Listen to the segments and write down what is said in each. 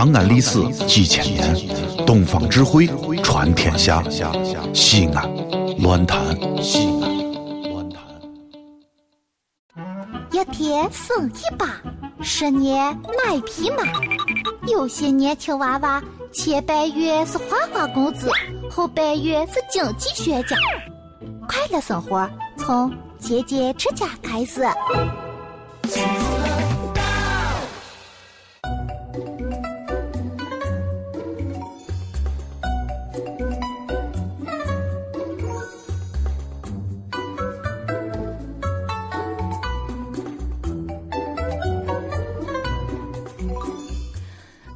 长安历史几千年，东方智慧传天下。西安，乱谈西安，乱谈。一天生一把，十年买匹马。有些年轻娃娃，前半月是花花公子，后半月是经济学家。快乐生活从节俭持家开始。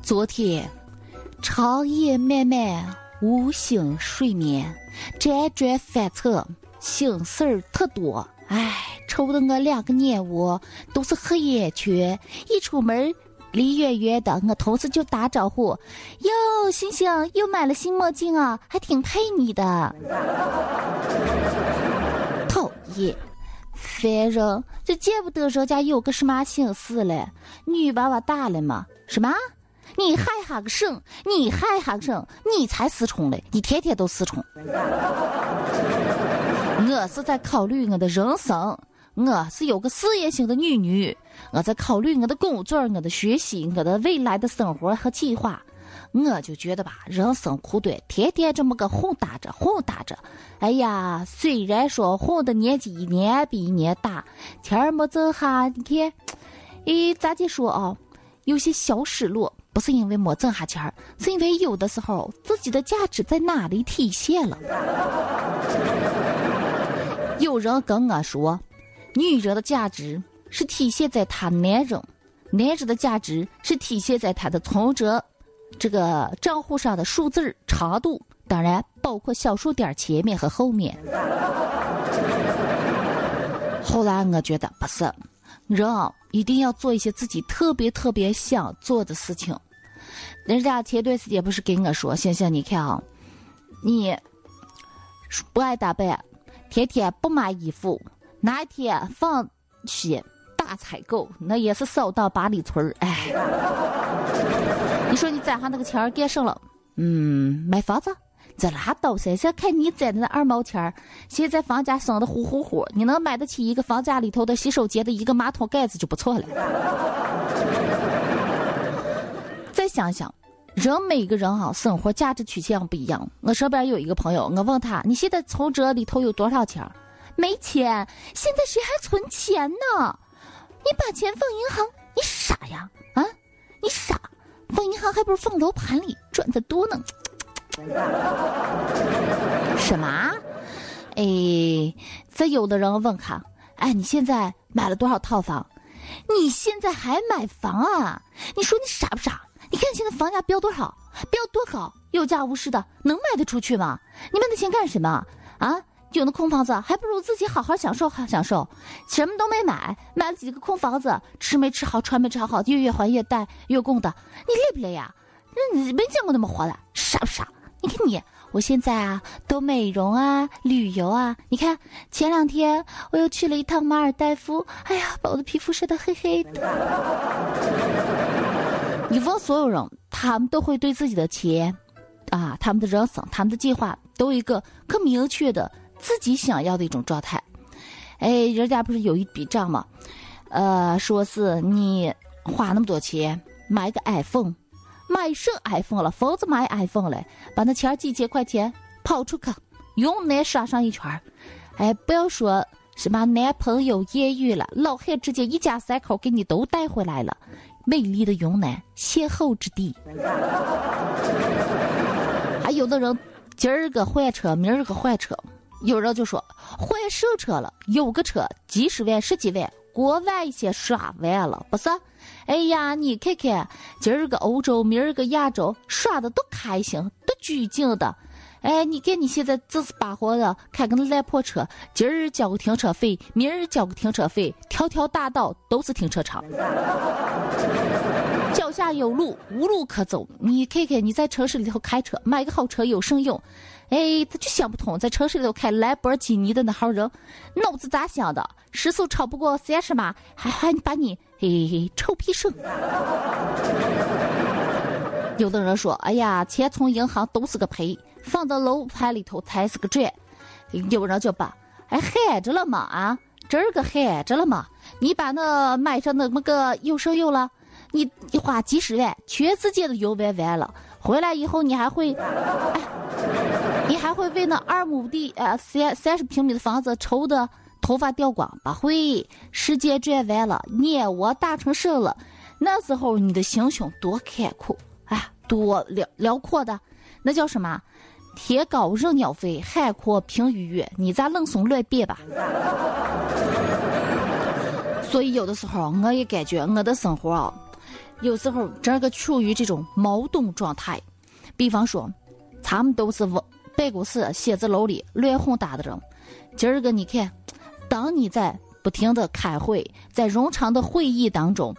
昨天，长夜漫漫，无心睡眠，辗转反侧，心事儿特多。唉，愁得我两个眼窝都是黑眼圈。一出门，离远远的，我同事就打招呼：“哟，星星又买了新墨镜啊，还挺配你的。”讨厌，烦人！这见不得人家有个什么心思嘞？女娃娃大了嘛？什么？你还哈个省？你还哈个省？你才失宠嘞！你天天都失宠。我是在考虑我的人生，我是有个事业型的女女，我在考虑我的工作、我的学习、我的未来的生活和计划。我就觉得吧，人生苦短，天天这么个混搭着混搭着。哎呀，虽然说混的年纪一年比一年大，天儿没走哈，你看，诶，咋地说啊？有些小失落。不是因为没挣下钱儿，是因为有的时候自己的价值在哪里体现了。有人跟我说，女人的价值是体现在她男人，男人的价值是体现在他的存折这个账户上的数字长度，当然包括小数点前面和后面。后来我觉得不是。人一定要做一些自己特别特别想做的事情。人家前段时间不是跟我说：“星星，你看啊，你不爱打扮，天天不买衣服，哪一天放弃大采购，那也是扫荡八里村儿。”哎，你说你攒下那个钱干什了？嗯，买房子。这拉倒噻！先看你攒的那二毛钱儿，现在房价升的呼呼呼，你能买得起一个房价里头的洗手间的一个马桶盖子就不错了。再想想，人每个人哈，生活价值取向不一样。我身边有一个朋友，我问他：“你现在存折里头有多少钱？”没钱。现在谁还存钱呢？你把钱放银行，你傻呀？啊，你傻？放银行还不如放楼盘里赚的多呢。什么？哎，这有的人问他，哎，你现在买了多少套房？你现在还买房啊？你说你傻不傻？你看现在房价飙多少？飙多高？有价无市的，能卖得出去吗？你卖那钱干什么？啊？有那空房子，还不如自己好好享受好享受。什么都没买，买了几个空房子，吃没吃好，穿没穿好，月月还月贷，月供的，你累不累呀？那你没见过那么活的，傻不傻？你看你，我现在啊都美容啊、旅游啊。你看前两天我又去了一趟马尔代夫，哎呀，把我的皮肤晒得黑黑的。你问所有人，他们都会对自己的钱，啊，他们的人生、他们的计划，都有一个可明确的自己想要的一种状态。哎，人家不是有一笔账吗？呃，说是你花那么多钱买个 iPhone。买什 iPhone 了？疯子买 iPhone 了？把那钱几千块钱跑出去，用奶刷上一圈儿。哎，不要说什么男朋友艳遇了，老汉直接一家三口给你都带回来了。美丽的云南，邂逅之地。还有的人今儿个换车，明儿个换车，有人就说换手车了，有个车几十万、十几万。国外一些耍完了，不是？哎呀，你看看，今儿个欧洲，明儿个亚洲，耍的多开心，多拘谨的。哎，你看你现在这是把火的，开个烂破车，今儿交个停车费，明儿交个停车费，条条大道都是停车场。下有路，无路可走。你看看你在城市里头开车，买个好车有甚用？哎，他就想不通，在城市里头开兰博基尼的那号人，脑子咋想的？时速超不过三十码，还还把你嘿嘿臭屁声。有的人说：“哎呀，钱从银行都是个赔，放到楼盘里头才是个赚。”有人就把：“哎，喊着了嘛啊，这儿个喊着了嘛，你把那买上那么个有什用了？你你花几十万，全世界都游玩完了，回来以后你还会，你还会为那二亩地呃三三十平米的房子愁的头发掉光？不会，世界转完了，年我大成神了，那时候你的心胸多开阔。”多辽辽阔的，那叫什么？天高任鸟飞，海阔凭鱼跃。你咋冷怂乱变吧？所以有的时候，我也感觉我的生活啊，有时候这个处于这种矛盾状态。比方说，他们都是办公室、写字楼里乱哄打的人。今儿个你看，当你在不停的开会，在冗长的会议当中。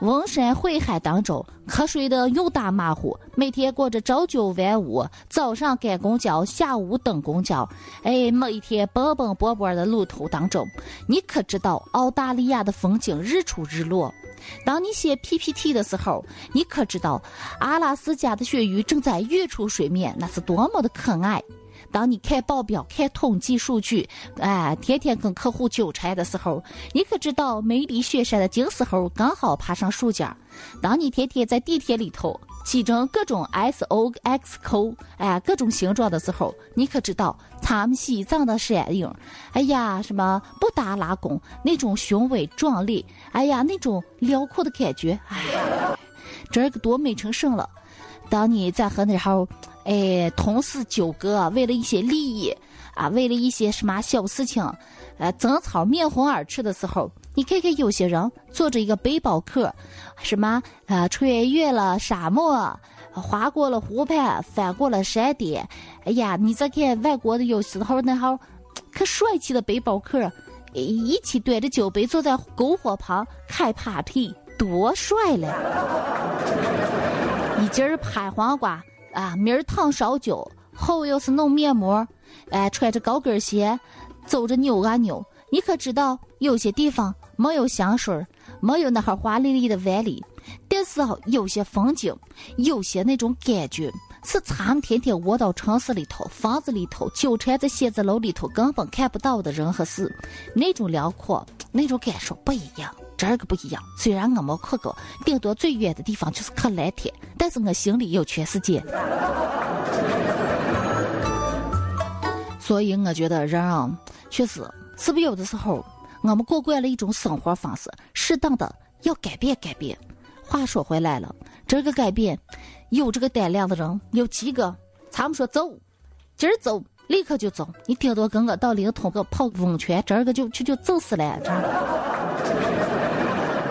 温山会海当中，瞌睡的又大马虎，每天过着朝九晚五，早上赶公交，下午等公交。哎，每天奔奔波波的路途当中，你可知道澳大利亚的风景日出日落？当你写 PPT 的时候，你可知道阿拉斯加的鳕鱼正在跃出水面，那是多么的可爱？当你看报表、看统计数据，哎，天天跟客户纠缠的时候，你可知道梅里雪山的金丝猴刚好爬上树尖？当你天天在地铁里头挤成各种 S O X 扣，哎，各种形状的时候，你可知道他们西藏的山影？哎呀，什么布达拉宫那种雄伟壮丽？哎呀，那种辽阔的感觉，哎，这个多美成神了！当你在和那号。哎，同事纠葛，为了一些利益啊，为了一些什么小事情，呃，争吵面红耳赤的时候，你看看有些人坐着一个背包客，什么啊，穿越了沙漠，划过了湖畔，翻过了山巅。哎呀，你再看外国的有时候那号可帅气的背包客，一起端着酒杯坐在篝火旁开 party，多帅嘞！一今儿拍黄瓜。啊，明儿烫烧酒，后又是弄面膜，哎，穿着高跟鞋，走着扭啊扭。你可知道，有些地方没有香水，没有那哈华丽丽的万里，但是有些风景，有些那种感觉，是咱们天天窝到城市里头、房子里头、纠缠在写字楼里头根本看不到的人和事，那种辽阔，那种感受不一样。这个不一样，虽然我没去过，顶多最远的地方就是去蓝天，但是我心里有全世界。所以我觉得人啊，确实是不是有的时候我们过惯了一种生活方式，适当的要改变改变。话说回来了，这个改变，有这个胆量的人有几个？他们说走，今儿走，立刻就走。你顶多跟我到临潼个泡温泉，这个就就就走死了，真的。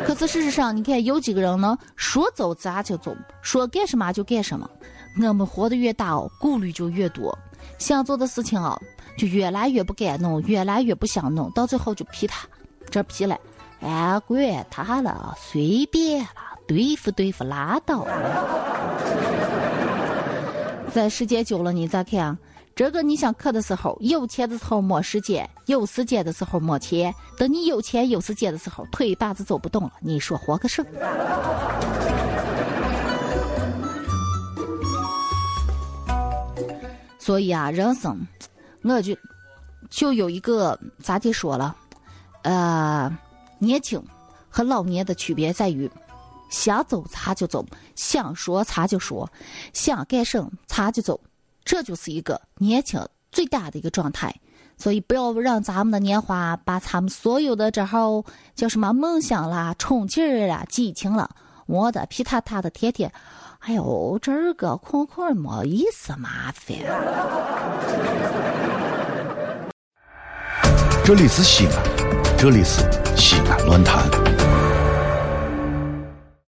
可是事实上，你看有几个人呢？说走咱就走，说干什么就干什么。我们活得越大哦，顾虑就越多，想做的事情啊，就越来越不敢弄，越来越不想弄，到最后就皮他，这皮了，哎，管他了，随便了，对付对付拉倒了。在时间久了，你再看。啊这个你想去的时候，有钱的时候没时间，有时间的时候没钱。等你有钱有时间的时候，腿一把子走不动了，你说活个甚？所以啊，人生，我就就有一个咋地说了，呃，年轻和老年的区别在于，想走他就走，想说他就说，想干什他就走。这就是一个年轻最大的一个状态，所以不要让咱们的年华把咱们所有的这号叫什么梦想啦、冲劲儿啦、激情了磨得皮塌塌的，天天，哎呦，这个空空没意思，麻烦。这里是西安，这里是西安论坛。